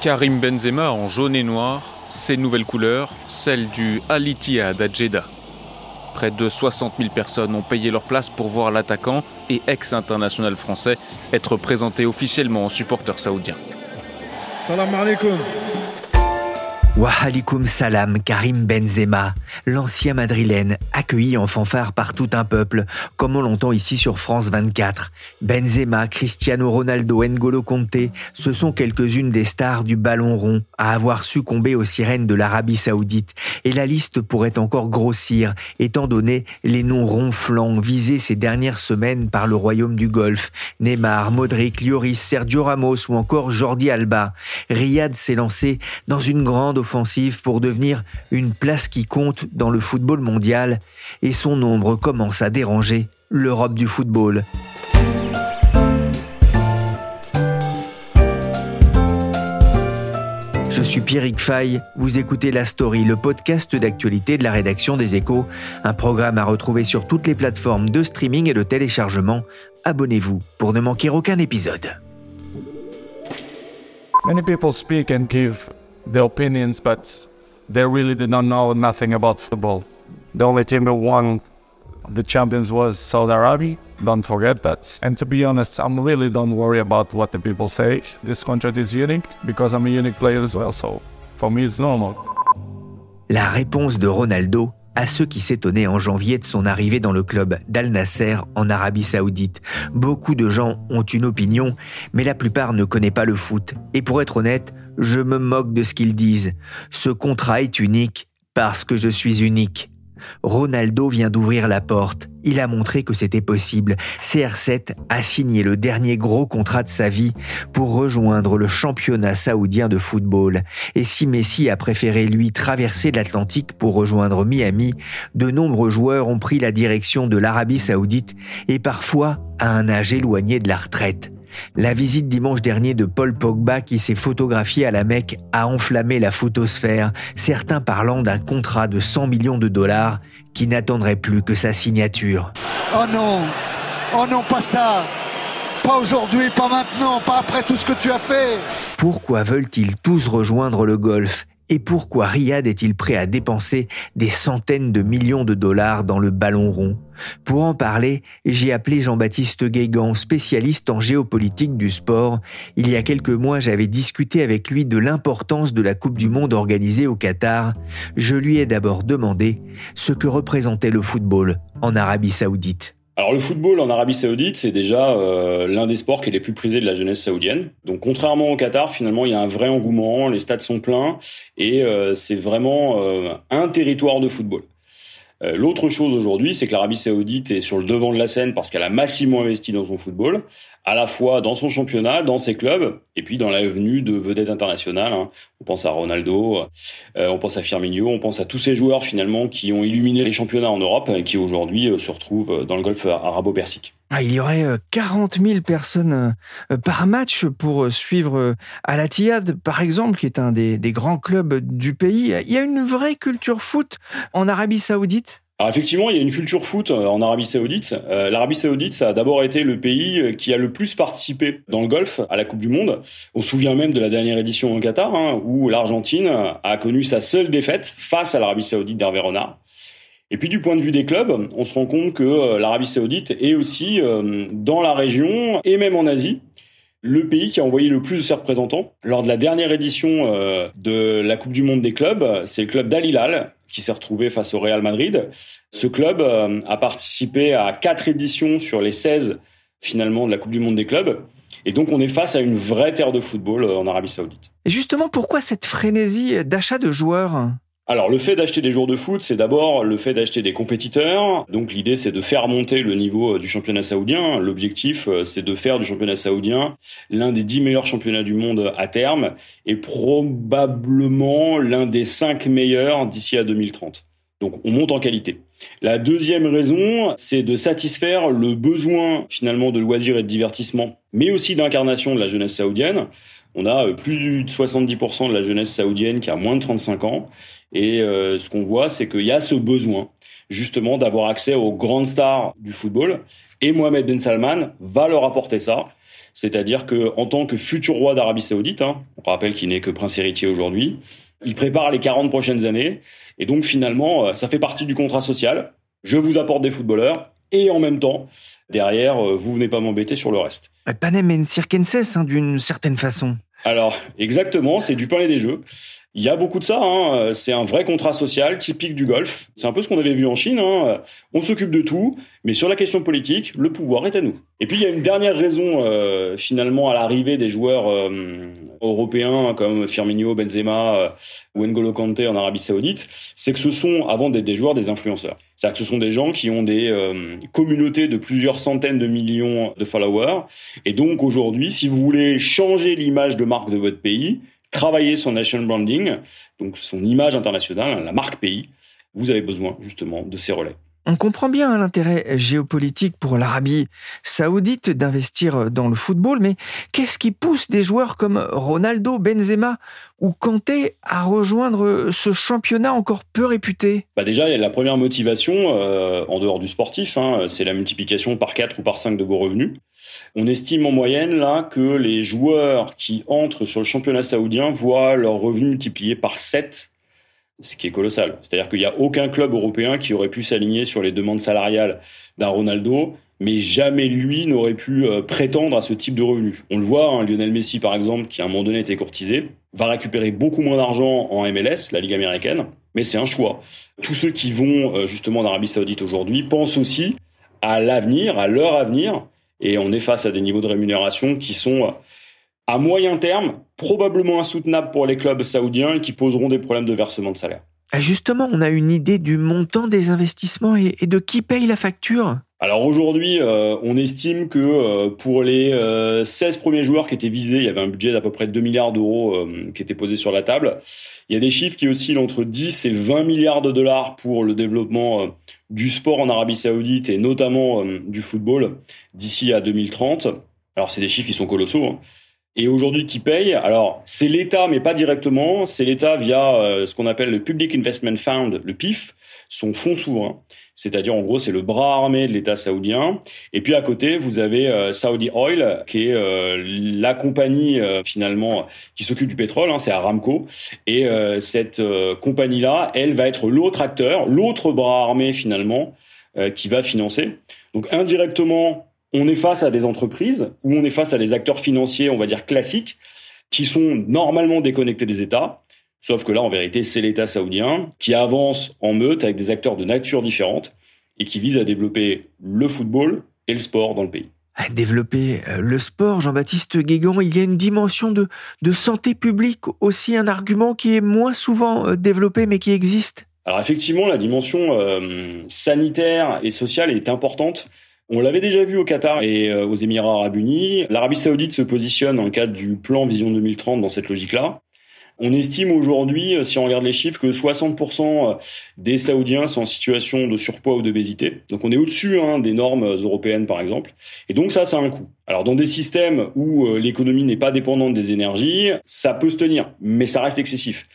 Karim Benzema en jaune et noir, ses nouvelles couleurs, celles du Al Ittihad à. Près de 60 000 personnes ont payé leur place pour voir l'attaquant et ex-international français être présenté officiellement en supporter saoudien. Salam alaikum. Wahalikum salam Karim Benzema, l'ancien madrilène, accueilli en fanfare par tout un peuple, comme on l'entend ici sur France 24. Benzema, Cristiano Ronaldo, N'Golo Conte, ce sont quelques-unes des stars du ballon rond à avoir succombé aux sirènes de l'Arabie Saoudite. Et la liste pourrait encore grossir, étant donné les noms ronflants visés ces dernières semaines par le royaume du Golfe. Neymar, Modric, Lloris, Sergio Ramos ou encore Jordi Alba. Riyad s'est lancé dans une grande offensive pour devenir une place qui compte dans le football mondial et son nombre commence à déranger l'Europe du football. Je suis Pierrick Fay, vous écoutez La Story, le podcast d'actualité de la rédaction des Échos, un programme à retrouver sur toutes les plateformes de streaming et de téléchargement. Abonnez-vous pour ne manquer aucun épisode. Their opinions, but they really did not know nothing about football. The only team that won the champions was Saudi Arabia. Don't forget that. And to be honest, I'm really don't worry about what the people say. This contract is unique because I'm a unique player as well. So for me, it's normal. La réponse de Ronaldo à ceux qui s'étonnaient en janvier de son arrivée dans le club d'Al Nasser en Arabie Saoudite. Beaucoup de gens ont une opinion, mais la plupart ne connaissent pas le foot. Et pour être honnête, je me moque de ce qu'ils disent. Ce contrat est unique parce que je suis unique. Ronaldo vient d'ouvrir la porte. Il a montré que c'était possible. CR7 a signé le dernier gros contrat de sa vie pour rejoindre le championnat saoudien de football. Et si Messi a préféré lui traverser l'Atlantique pour rejoindre Miami, de nombreux joueurs ont pris la direction de l'Arabie saoudite et parfois à un âge éloigné de la retraite. La visite dimanche dernier de Paul Pogba qui s'est photographié à la Mecque a enflammé la photosphère, certains parlant d'un contrat de 100 millions de dollars qui n'attendrait plus que sa signature. Oh non. Oh non, pas ça. Pas aujourd'hui, pas maintenant, pas après tout ce que tu as fait. Pourquoi veulent-ils tous rejoindre le golf? Et pourquoi Riyad est-il prêt à dépenser des centaines de millions de dollars dans le ballon rond? Pour en parler, j'ai appelé Jean-Baptiste Guégan, spécialiste en géopolitique du sport. Il y a quelques mois, j'avais discuté avec lui de l'importance de la Coupe du Monde organisée au Qatar. Je lui ai d'abord demandé ce que représentait le football en Arabie saoudite. Alors le football en Arabie Saoudite, c'est déjà euh, l'un des sports qui est les plus prisés de la jeunesse saoudienne. Donc contrairement au Qatar, finalement, il y a un vrai engouement, les stades sont pleins et euh, c'est vraiment euh, un territoire de football. L'autre chose aujourd'hui, c'est que l'Arabie Saoudite est sur le devant de la scène parce qu'elle a massivement investi dans son football à la fois dans son championnat, dans ses clubs, et puis dans la venue de vedettes internationales. Hein. On pense à Ronaldo, euh, on pense à Firmino, on pense à tous ces joueurs finalement qui ont illuminé les championnats en Europe et qui aujourd'hui euh, se retrouvent dans le golfe arabo-persique. Ah, il y aurait 40 euh, 000 personnes par match pour suivre Al Ittihad, par exemple, qui est un des grands clubs du pays. Il y a une vraie culture foot en Arabie Saoudite? Alors effectivement, il y a une culture foot euh, en Arabie Saoudite. Euh, L'Arabie Saoudite, ça a d'abord été le pays euh, qui a le plus participé dans le golf à la Coupe du Monde. On se souvient même de la dernière édition au Qatar, hein, où l'Argentine a connu sa seule défaite face à l'Arabie Saoudite d'Hervé Renard. Et puis du point de vue des clubs, on se rend compte que l'Arabie saoudite est aussi dans la région et même en Asie le pays qui a envoyé le plus de ses représentants. Lors de la dernière édition de la Coupe du Monde des clubs, c'est le club d'Al qui s'est retrouvé face au Real Madrid. Ce club a participé à quatre éditions sur les 16 finalement de la Coupe du Monde des clubs. Et donc on est face à une vraie terre de football euh, en Arabie Saoudite. Et justement, pourquoi cette frénésie d'achat de joueurs? Alors le fait d'acheter des joueurs de foot, c'est d'abord le fait d'acheter des compétiteurs. Donc l'idée c'est de faire monter le niveau euh, du championnat saoudien. L'objectif euh, c'est de faire du championnat saoudien l'un des dix meilleurs championnats du monde à terme et probablement l'un des cinq meilleurs d'ici à 2030. Donc on monte en qualité. La deuxième raison, c'est de satisfaire le besoin finalement de loisirs et de divertissement, mais aussi d'incarnation de la jeunesse saoudienne. On a euh, plus de 70% de la jeunesse saoudienne qui a moins de 35 ans. Et euh, ce qu'on voit, c'est qu'il y a ce besoin justement d'avoir accès aux grandes stars du football. Et Mohamed Ben Salman va leur apporter ça. C'est-à-dire que en tant que futur roi d'Arabie Saoudite, hein, on rappelle qu'il n'est que prince héritier aujourd'hui, il prépare les 40 prochaines années. Et donc finalement, euh, ça fait partie du contrat social. Je vous apporte des footballeurs et en même temps, derrière, euh, vous venez pas m'embêter sur le reste. Panem et circenses, hein, d'une certaine façon. Alors, exactement, c'est du palais des jeux. Il y a beaucoup de ça. Hein. C'est un vrai contrat social typique du golf. C'est un peu ce qu'on avait vu en Chine. Hein. On s'occupe de tout, mais sur la question politique, le pouvoir est à nous. Et puis il y a une dernière raison euh, finalement à l'arrivée des joueurs euh, européens comme Firmino, Benzema euh, ou N'Golo Kanté en Arabie Saoudite, c'est que ce sont avant d'être des joueurs des influenceurs. C'est-à-dire que ce sont des gens qui ont des communautés de plusieurs centaines de millions de followers. Et donc aujourd'hui, si vous voulez changer l'image de marque de votre pays, travailler son national branding, donc son image internationale, la marque pays, vous avez besoin justement de ces relais. On comprend bien l'intérêt géopolitique pour l'Arabie saoudite d'investir dans le football, mais qu'est-ce qui pousse des joueurs comme Ronaldo, Benzema ou Kanté à rejoindre ce championnat encore peu réputé? Bah Déjà, la première motivation, euh, en dehors du sportif, hein, c'est la multiplication par 4 ou par 5 de vos revenus. On estime en moyenne là que les joueurs qui entrent sur le championnat saoudien voient leurs revenus multipliés par 7 ce qui est colossal. C'est-à-dire qu'il n'y a aucun club européen qui aurait pu s'aligner sur les demandes salariales d'un Ronaldo, mais jamais lui n'aurait pu euh, prétendre à ce type de revenus. On le voit, hein, Lionel Messi par exemple, qui à un moment donné était courtisé, va récupérer beaucoup moins d'argent en MLS, la Ligue américaine, mais c'est un choix. Tous ceux qui vont euh, justement en Arabie Saoudite aujourd'hui pensent aussi à l'avenir, à leur avenir, et on est face à des niveaux de rémunération qui sont à moyen terme probablement insoutenables pour les clubs saoudiens qui poseront des problèmes de versement de salaire. Ah, justement, on a une idée du montant des investissements et, de qui paye la facture alors aujourd'hui, euh, on estime que euh, pour les 16 euh, premiers joueurs qui étaient visés, il y avait un budget d'à peu près 2 milliards d'euros qui était posé sur la table. Il y a des chiffres qui oscillent entre 10 et 20 milliards de dollars pour le développement du sport en Arabie saoudite et notamment du football d'ici à 2030. Alors c'est des chiffres qui sont colossaux. Hein. Et aujourd'hui, qui paye? Alors, c'est l'État, mais pas directement. C'est l'État via euh, ce qu'on appelle le Public Investment Fund, le PIF, son fonds souverain. C'est-à-dire, en gros, c'est le bras armé de l'État saoudien. Et puis à côté, vous avez euh, Saudi Oil, qui est euh, la compagnie finalement qui s'occupe du pétrole. Hein, c'est Aramco. Et cette compagnie-là, elle va être l'autre acteur, l'autre bras armé finalement, qui va financer. Donc indirectement, on est face à des entreprises ou on est face à des acteurs financiers, on va dire classiques, qui sont normalement déconnectés des États. Sauf que là, en vérité, c'est l'État saoudien qui avance en meute avec des acteurs de nature différente et qui vise à développer le football et le sport dans le pays. À développer euh, le sport, Jean-Baptiste Guégan, il y a une dimension de, de santé publique aussi, un argument qui est moins souvent euh, développé mais qui existe. Alors effectivement, la dimension euh, sanitaire et sociale est importante. On l'avait déjà vu au Qatar et euh, aux Émirats arabes unis. L'Arabie saoudite se positionne dans le cadre du plan Vision 2030 dans cette logique-là. On estime aujourd'hui, euh, si on regarde les chiffres, que 60% euh, des Saoudiens sont en situation de surpoids ou d'obésité. Donc on est au-dessus hein, des normes européennes, par exemple. Et donc ça, ça a un coût. Alors dans des systèmes où l'économie n'est pas dépendante des énergies, ça peut se tenir, mais ça reste excessif.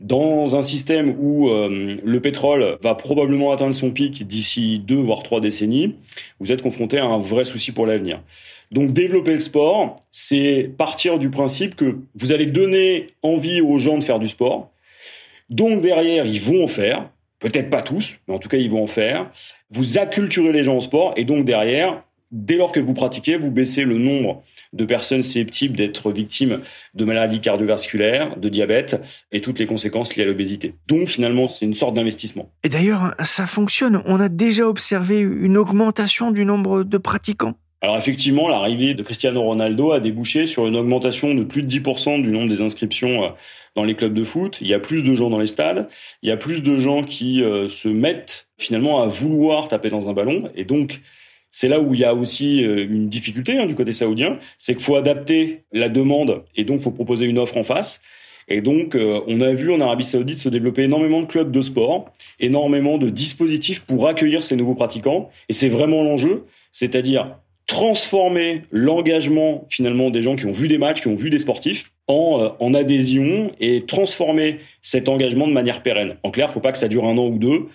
Dans un système où euh, le pétrole va probablement atteindre son pic d'ici deux voire trois décennies, vous êtes confronté à un vrai souci pour l'avenir. Donc développer le sport, c'est partir du principe que vous allez donner envie aux gens de faire du sport. Donc derrière, ils vont en faire. peut-être pas tous, mais en tout cas ils vont en faire. Vous acculturez les gens au sport et donc derrière, dès lors que vous pratiquez, vous baissez le nombre de personnes susceptibles d'être victimes de maladies cardiovasculaires, de diabète et toutes les conséquences liées à l'obésité. Donc finalement, c'est une sorte d'investissement. Et d'ailleurs, ça fonctionne. On a déjà observé une augmentation du nombre de pratiquants. Alors effectivement, l'arrivée de Cristiano Ronaldo a débouché sur une augmentation de plus de 10% du nombre des inscriptions euh, dans les clubs de foot. Il y a plus de gens dans les stades. Il y a plus de gens qui euh, se mettent finalement à vouloir taper dans un ballon. Et donc, c'est là où il y a aussi euh, une difficulté hein, du côté saoudien. C'est qu'il faut adapter la demande et donc faut proposer une offre en face. Et donc, on a vu en Arabie Saoudite se développer énormément de clubs de sport, énormément de dispositifs pour accueillir ces nouveaux pratiquants. Et c'est vraiment l'enjeu, c'est-à-dire transformer l'engagement finalement des gens qui ont vu des matchs, qui ont vu des sportifs, en, euh, en adhésion et transformer cet engagement de manière pérenne. En clair, faut pas que ça dure un an ou deux,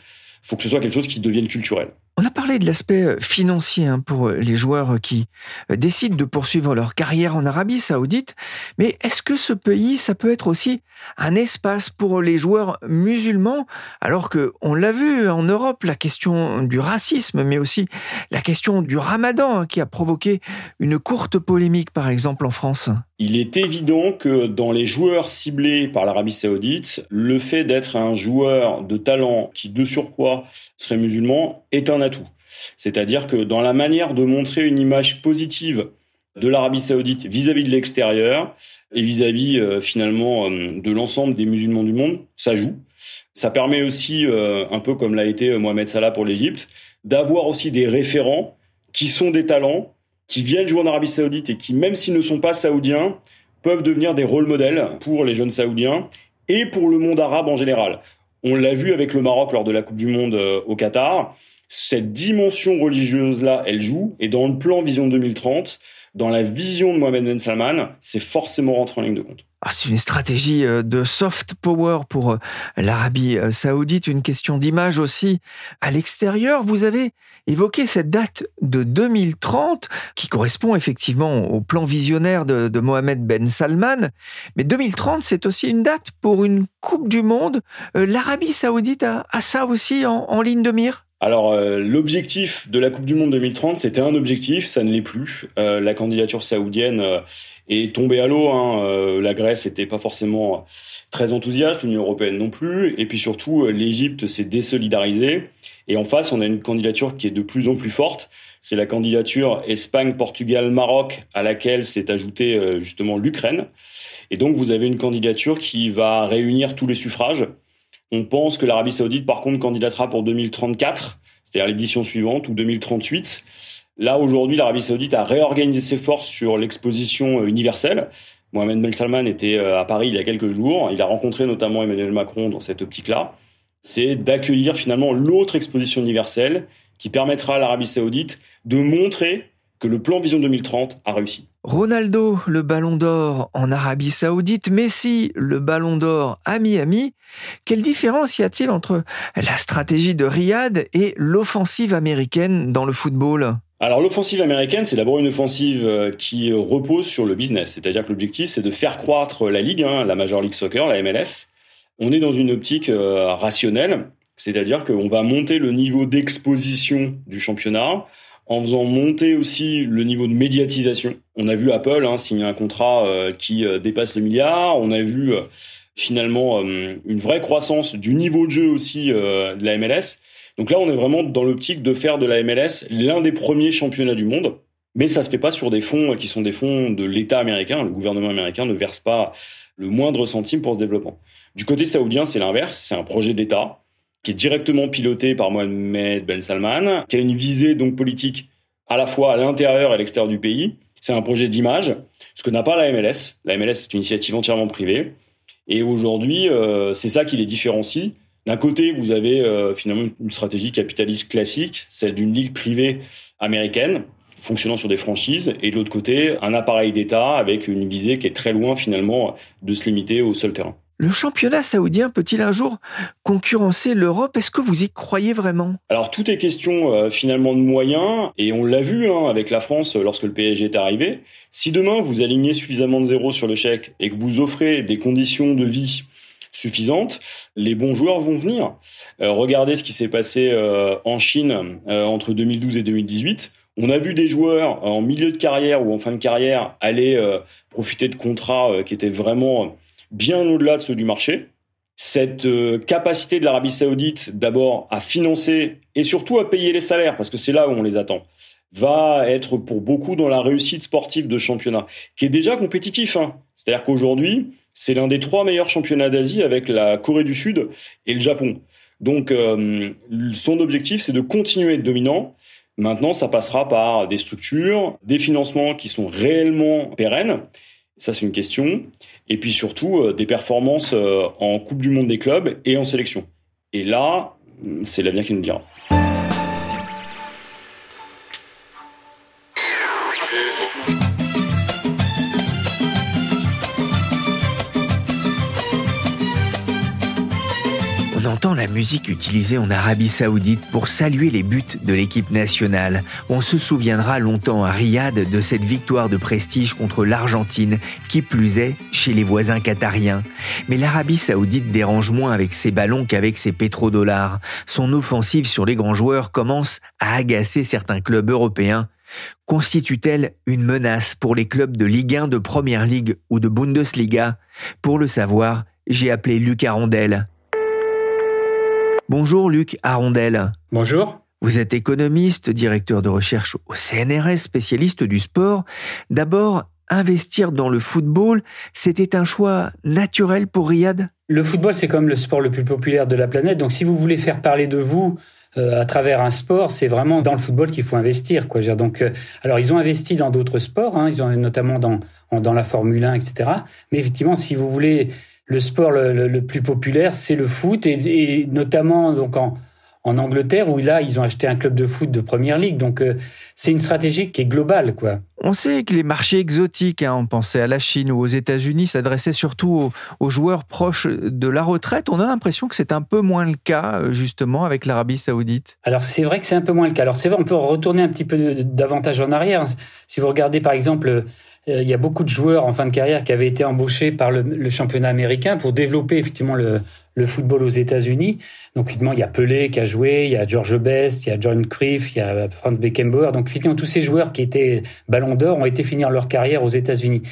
faut que ce soit quelque chose qui devienne culturel. On a parlé de l'aspect euh, financier hein, pour euh, les joueurs qui euh, décident de poursuivre leur carrière en Arabie saoudite, mais est-ce que ce pays, ça peut être aussi un espace pour les joueurs musulmans? Alors que on l'a vu en Europe, la question du racisme, mais aussi la question du ramadan hein, qui a provoqué une courte polémique, par exemple en France. Il est évident que dans les joueurs ciblés par l'Arabie saoudite, le fait d'être un joueur de talent qui de surcroît serait musulman est un C'est-à-dire que dans la manière de montrer une image positive de l'Arabie saoudite vis-à-vis de l'extérieur et vis-à-vis euh, finalement euh, de l'ensemble des musulmans du monde, ça joue. Ça permet aussi, euh, un peu comme l'a été Mohamed Salah pour l'Égypte, d'avoir aussi des référents qui sont des talents, qui viennent jouer en Arabie saoudite et qui, même s'ils ne sont pas saoudiens, peuvent devenir des rôles modèles pour les jeunes saoudiens et pour le monde arabe en général. On l'a vu avec le Maroc lors de la Coupe du Monde au Qatar cette dimension religieuse-là, elle joue. Et dans le plan Vision 2030, dans la vision de Mohamed Ben Salman, c'est forcément rentré en ligne de compte. Ah, c'est une stratégie euh, de soft power pour euh, l'Arabie euh, saoudite, une question d'image aussi à l'extérieur. Vous avez évoqué cette date de 2030 qui correspond effectivement au plan visionnaire de, Mohamed Ben Salman. Mais 2030, c'est aussi une date pour une Coupe du Monde. L'Arabie saoudite a, ça aussi en ligne de mire? Alors euh, l'objectif de la Coupe du Monde 2030, c'était un objectif, ça ne l'est plus. Euh, la candidature saoudienne euh, est tombée à l'eau. Hein. la Grèce n'était pas forcément très enthousiaste, l'Union européenne non plus, et puis surtout l'Égypte s'est désolidarisée. Et en face, on a une candidature qui est de plus en plus forte. C'est la candidature Espagne, Portugal, Maroc, à laquelle s'est ajoutée justement l'Ukraine. Et donc vous avez une candidature qui va réunir tous les suffrages. On pense que l'Arabie saoudite, par contre, candidatera pour 2034, c'est-à-dire l'édition suivante, ou 2038. Là, aujourd'hui, l'Arabie saoudite a réorganisé ses forces sur l'exposition euh, universelle. Mohamed Ben Salman était euh, à Paris il y a quelques jours. Il a rencontré notamment Emmanuel Macron dans cette optique-là. C'est d'accueillir finalement l'autre exposition universelle qui permettra à l'Arabie saoudite de montrer que le plan Vision 2030 a réussi. Ronaldo, le ballon d'or en Arabie saoudite, Messi, le ballon d'or à Miami. Quelle différence y a-t-il entre la stratégie de Riyad et l'offensive américaine dans le football? Alors l'offensive américaine, c'est d'abord une offensive euh, qui repose sur le business, c'est-à-dire que l'objectif, c'est de faire croître la ligue, hein, la Major League Soccer, la MLS. On est dans une optique euh, rationnelle, c'est-à-dire qu'on va monter le niveau d'exposition du championnat en faisant monter aussi le niveau de médiatisation. On a vu Apple hein, signer un contrat euh, qui euh, dépasse le milliard. On a vu euh, finalement une vraie croissance du niveau de jeu aussi de la MLS. Donc là, on est vraiment dans l'optique de faire de la MLS l'un des premiers championnats du monde. Mais ça se fait pas sur des fonds qui sont des fonds de l'État américain. Le gouvernement américain ne verse pas le moindre centime pour ce développement. Du côté saoudien, c'est l'inverse. C'est un projet d'État qui est directement piloté par Mohamed Ben Salman, qui a une visée donc politique à la fois à l'intérieur et à l'extérieur du pays. C'est un projet d'image, ce que n'a pas la MLS. La MLS est une initiative entièrement privée. Et aujourd'hui, euh, c'est ça qui les différencie. D'un côté, vous avez euh, finalement une stratégie capitaliste classique, celle d'une ligue privée américaine, fonctionnant sur des franchises, et de l'autre côté, un appareil d'État avec une visée qui est très loin finalement de se limiter au seul terrain. Le championnat saoudien peut-il un jour concurrencer l'Europe? Est-ce que vous y croyez vraiment? Alors tout est question euh, finalement de moyens et on l'a vu hein, avec la France euh, lorsque le PSG est arrivé. Si demain vous alignez suffisamment de zéros sur le chèque et que vous offrez des conditions de vie suffisante, les bons joueurs vont venir. regardez ce qui s'est passé en Chine entre 2012 et 2018. On a vu des joueurs en milieu de carrière ou en fin de carrière aller profiter de contrats qui étaient vraiment bien au-delà de ceux du marché cette euh, capacité de l'Arabie saoudite d'abord à financer et surtout à payer les salaires, parce que c'est là où on les attend, va être pour beaucoup dans la réussite sportive de championnat, qui est déjà compétitif. Hein. C'est-à-dire qu'aujourd'hui, c'est l'un des trois meilleurs championnats d'Asie avec la Corée du Sud et le Japon. Donc euh, son objectif, c'est de continuer à être dominant. Maintenant, ça passera par des structures, des financements qui sont réellement pérennes ça, c'est une question. Et puis surtout, euh, des performances euh, en Coupe du Monde des clubs et en sélection. Et là, c'est l'avenir qui nous dira. Entend la musique utilisée en Arabie Saoudite pour saluer les buts de l'équipe nationale. On se souviendra longtemps à Riyad de cette victoire de prestige contre l'Argentine, qui plus est chez les voisins qatariens. Mais l'Arabie Saoudite dérange moins avec ses ballons qu'avec ses pétrodollars. Son offensive sur les grands joueurs commence à agacer certains clubs européens Constitue-t-elle une menace pour les clubs de Ligue 1, de Première Ligue ou de Bundesliga? Pour le savoir, j'ai appelé Luc Arondel. Bonjour Luc Arondel. Bonjour. Vous êtes économiste, directeur de recherche au CNRS, spécialiste du sport. D'abord, investir dans le football, c'était un choix naturel pour Riyad? Le football, c'est comme le sport le plus populaire de la planète. Donc si vous voulez faire parler de vous euh, à travers un sport, c'est vraiment dans le football qu'il faut investir. Quoi. Donc, euh, alors, ils ont investi dans d'autres sports, hein. ils ont notamment dans, dans la Formule 1, etc. Mais effectivement, si vous voulez le sport le, plus populaire, c'est le foot, et, notamment donc en, en, Angleterre, où là, ils ont acheté un club de foot de première ligue. Donc, euh, c'est une stratégie qui est globale, quoi. On sait que les marchés exotiques, hein, on pensait à la Chine ou aux États-Unis, s'adressaient surtout aux, joueurs proches de la retraite. On a l'impression que c'est un peu moins le cas, euh, justement, avec l'Arabie Saoudite. Alors, c'est vrai que c'est un peu moins le cas. Alors, c'est vrai, on peut retourner un petit peu davantage en arrière. Si vous regardez, par exemple, il y a beaucoup de joueurs en fin de carrière qui avaient été embauchés par le, championnat américain pour développer effectivement le, football aux États-Unis. Donc effectivement, il y a Pelé qui a joué, il y a George Best, il y a John Cruyff, il y a Franz Beckenbauer. Donc effectivement, tous ces joueurs qui étaient Ballon d'Or ont été finir leur carrière aux États-Unis.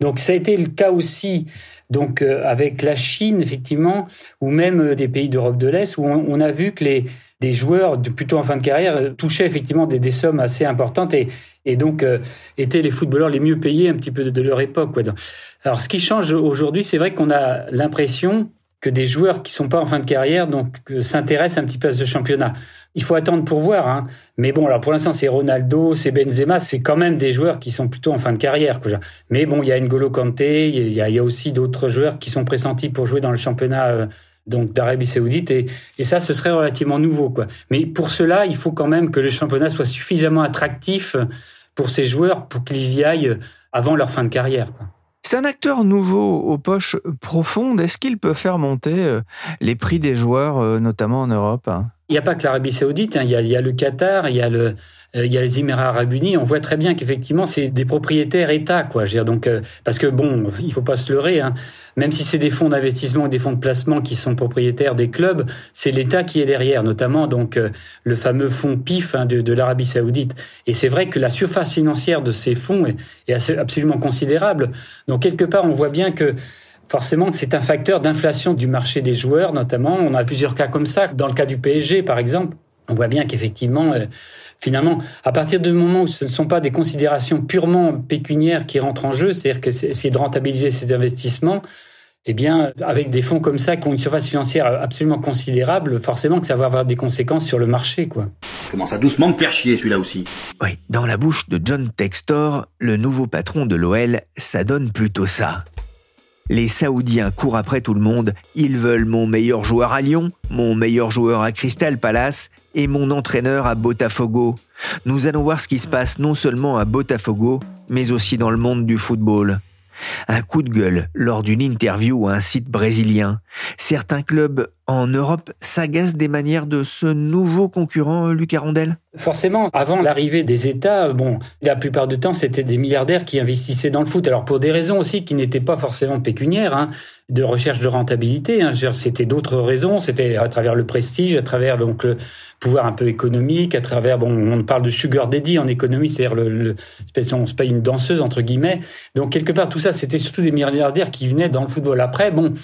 Donc ça a été le cas aussi donc euh, avec la Chine effectivement ou même euh, des pays d'Europe de l'Est où on, a vu que les des joueurs plutôt en fin de carrière touchaient effectivement des, sommes assez importantes et donc euh, étaient les footballeurs les mieux payés un petit peu de, leur époque. Alors ce qui change aujourd'hui, c'est vrai qu'on a l'impression que des joueurs qui sont pas en fin de carrière donc euh, s'intéressent un petit peu à ce championnat. Il faut attendre pour voir, hein. mais bon, alors pour l'instant c'est Ronaldo, c'est Benzema, c'est quand même des joueurs qui sont plutôt en fin de carrière. Mais bon, il y a N'Golo Kanté, il y a, y a aussi d'autres joueurs qui sont pressentis pour jouer dans le championnat euh, donc d'Arabie Saoudite et, ça ce serait relativement nouveau quoi. Mais pour cela, il faut quand même que le championnat soit suffisamment attractif pour ces joueurs pour qu'ils y aillent avant leur fin de carrière. C'est un acteur nouveau aux poches profondes. Est-ce qu'il peut faire monter euh, les prix des joueurs, euh, notamment en Europe Il n'y a pas que l'Arabie saoudite, hein. il, y a, le Qatar, il y a le, euh, il y a les Émirats arabes unis, on voit très bien qu'effectivement c'est des propriétaires États, quoi. Je donc parce que bon, il faut pas se leurrer, hein même si c'est des fonds d'investissement ou des fonds de placement qui sont propriétaires des clubs, c'est l'État qui est derrière, notamment donc euh, le fameux fonds PIF hein, de, l'Arabie saoudite. Et c'est vrai que la surface financière de ces fonds est, absolument considérable. Donc quelque part, on voit bien que forcément c'est un facteur d'inflation du marché des joueurs, notamment. On a plusieurs cas comme ça. Dans le cas du PSG, par exemple, on voit bien qu'effectivement, euh, finalement, à partir du moment où ce ne sont pas des considérations purement pécuniaires qui rentrent en jeu, c'est-à-dire que c'est de rentabiliser ces investissements, eh bien, avec des fonds comme ça qui ont une surface financière absolument considérable, forcément que ça va avoir des conséquences sur le marché, quoi. Commence à doucement me faire chier, celui-là aussi. Oui, dans la bouche de John Textor, le nouveau patron de l'OL, ça donne plutôt ça. Les Saoudiens courent après tout le monde. Ils veulent mon meilleur joueur à Lyon, mon meilleur joueur à Crystal Palace et mon entraîneur à Botafogo. Nous allons voir ce qui se passe non seulement à Botafogo, mais aussi dans le monde du football. Un coup de gueule lors d'une interview à un site brésilien. Certains clubs en Europe s'agacent des manières de ce nouveau concurrent, Luc Arondel Forcément, avant l'arrivée des États, bon, la plupart du temps, c'était des milliardaires qui investissaient dans le foot. Alors pour des raisons aussi qui n'étaient pas forcément pécuniaires, hein, de recherche de rentabilité. Hein. C'était d'autres raisons. C'était à travers le prestige, à travers donc le pouvoir un peu économique, à travers bon, on parle de sugar daddy en économie, c'est-à-dire le, le on se paye une danseuse entre guillemets. Donc quelque part tout ça, c'était surtout des milliardaires qui venaient dans le football. Après, bon.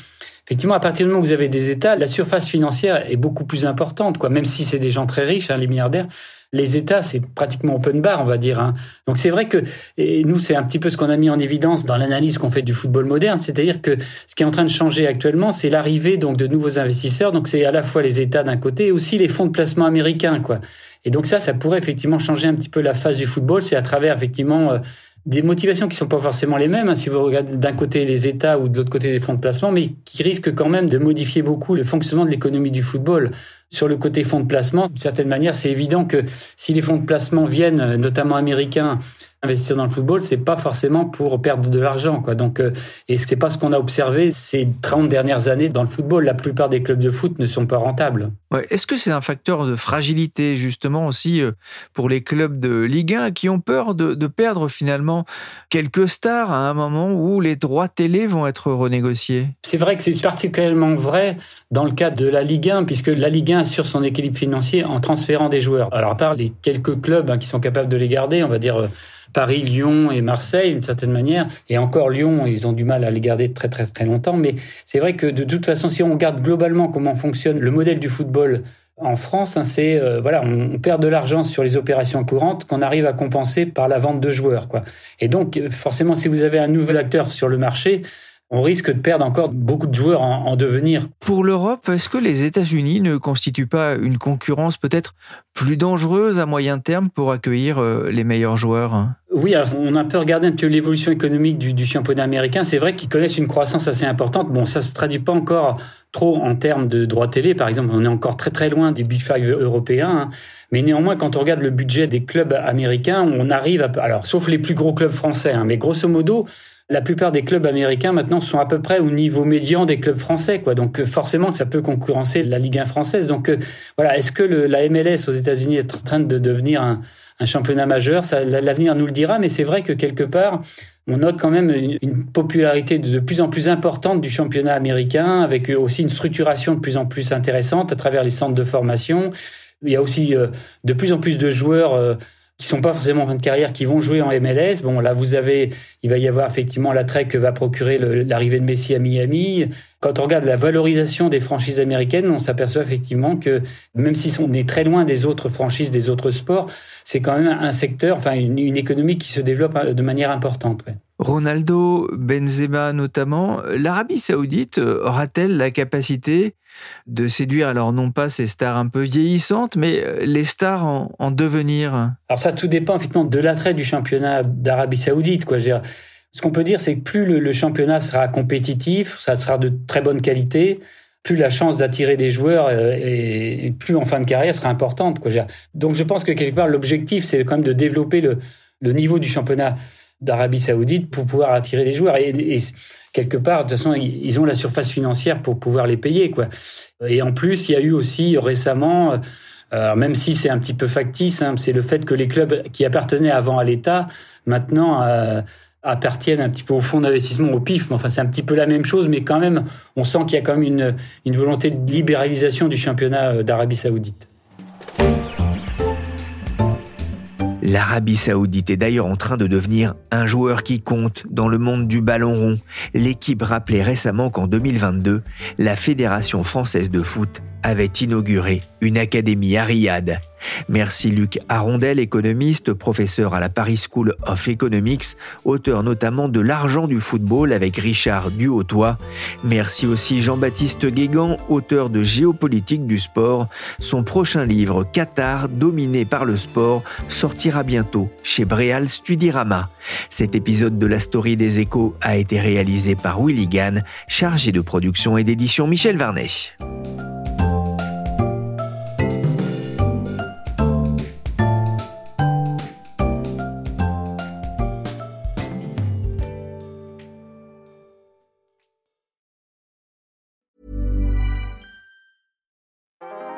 Effectivement, à partir du moment où vous avez des États, la surface financière est beaucoup plus importante, quoi. Même si c'est des gens très riches, hein, les milliardaires, les États, c'est pratiquement open bar, on va dire. Hein. Donc c'est vrai que et nous, c'est un petit peu ce qu'on a mis en évidence dans l'analyse qu'on fait du football moderne, c'est-à-dire que ce qui est en train de changer actuellement, c'est l'arrivée donc de nouveaux investisseurs. Donc c'est à la fois les États d'un côté et aussi les fonds de placement américains, quoi. Et donc ça, ça pourrait effectivement changer un petit peu la phase du football. C'est à travers effectivement euh, des motivations qui sont pas forcément les mêmes, hein, si vous regardez d'un côté les États ou de l'autre côté les fonds de placement, mais qui risquent quand même de modifier beaucoup le fonctionnement de l'économie du football. Sur le côté fonds de placement, d'une certaine manière, c'est évident que si les fonds de placement viennent, notamment américains, investir dans le football, c'est pas forcément pour perdre de l'argent, quoi. Donc, euh, et c'est pas ce qu'on a observé ces 30 dernières années dans le football. La plupart des clubs de foot ne sont pas rentables. Ouais. Est-ce que c'est un facteur de fragilité, justement, aussi euh, pour les clubs de Ligue 1 qui ont peur de, de, perdre finalement quelques stars à un moment où les droits télé vont être renégociés? C'est vrai que c'est particulièrement vrai dans le cas de la Ligue 1, puisque la Ligue 1 assure son équilibre financier en transférant des joueurs. Alors, à part les quelques clubs hein, qui sont capables de les garder, on va dire euh, Paris, Lyon et Marseille, d'une certaine manière. Et encore Lyon, ils ont du mal à les garder très très très longtemps. Mais c'est vrai que de toute façon, si on regarde globalement comment fonctionne le modèle du football en France, hein, c'est euh, voilà, on, perd de l'argent sur les opérations courantes qu'on arrive à compenser par la vente de joueurs, quoi. Et donc forcément, si vous avez un nouvel acteur sur le marché, on risque de perdre encore beaucoup de joueurs en, devenir. Pour l'Europe, est-ce que les États-Unis ne constituent pas une concurrence peut-être plus dangereuse à moyen terme pour accueillir euh, les meilleurs joueurs? Oui, alors on a un peu regardé un peu l'évolution économique du, championnat américain. C'est vrai qu'ils connaissent une croissance assez importante. Bon, ça se traduit pas encore trop en termes de droits télé, par exemple. On est encore très très loin des Big Five européens. Hein. Mais néanmoins, quand on regarde le budget des clubs américains, on arrive à... Alors, sauf les plus gros clubs français, hein, mais grosso modo, la plupart des clubs américains maintenant sont à peu près au niveau médian des clubs français, quoi. Donc euh, forcément, ça peut concurrencer la Ligue 1 française. Donc euh, voilà, est-ce que la MLS aux États-Unis est en train de devenir un, championnat majeur? L'avenir nous le dira, mais c'est vrai que quelque part, on note quand même une, popularité de, plus en plus importante du championnat américain, avec aussi une structuration de plus en plus intéressante à travers les centres de formation. Il y a aussi euh, de plus en plus de joueurs qui sont pas forcément en fin de carrière, qui vont jouer en MLS. Bon, là, vous avez, il va y avoir effectivement l'attrait que va procurer l'arrivée de Messi à Miami. Quand on regarde la valorisation des franchises américaines, on s'aperçoit effectivement que même si on est très loin des autres franchises, des autres sports, c'est quand même un secteur, enfin une, une, économie qui se développe euh, de manière importante. Ronaldo, Benzema notamment, l'Arabie saoudite aura-t-elle la capacité de séduire alors non pas ces stars un peu vieillissantes, mais euh, les stars en, devenir? Alors ça tout dépend effectivement de l'attrait du championnat d'Arabie saoudite. Quoi. ce qu'on peut dire, c'est que plus le, championnat sera compétitif, ça sera de très bonne qualité, plus la chance d'attirer des joueurs euh, et, plus en fin de carrière sera importante. Donc je pense que quelque part l'objectif, c'est quand même de développer le niveau du championnat d'Arabie Saoudite pour pouvoir attirer les joueurs. Et, quelque part, de toute façon, ils ont la surface financière pour pouvoir les payer, quoi. Et en plus, il y a eu aussi récemment, euh, même si c'est un petit peu factice, hein, c'est le fait que les clubs qui appartenaient avant à l'État, maintenant euh, appartiennent un petit peu au fonds d'investissement, au PIF. Enfin, c'est un petit peu la même chose, mais quand même, on sent qu'il y a quand même une, une volonté de libéralisation du championnat euh, d'Arabie Saoudite. L'Arabie saoudite est d'ailleurs en train de devenir un joueur qui compte dans le monde du ballon rond. L'équipe rappelait récemment qu'en 2022, la Fédération française de foot avait inauguré une académie à Riyad. Merci Luc Arondel, économiste, professeur à la Paris School of Economics, auteur notamment de L'argent du football avec Richard Duhautois. Merci aussi Jean-Baptiste Guégan, auteur de Géopolitique du sport. Son prochain livre, Qatar, dominé par le sport, sortira bientôt chez Bréal Studirama. Cet épisode de la story des échos a été réalisé par Willy Gann, chargé de production et d'édition Michel Varnet.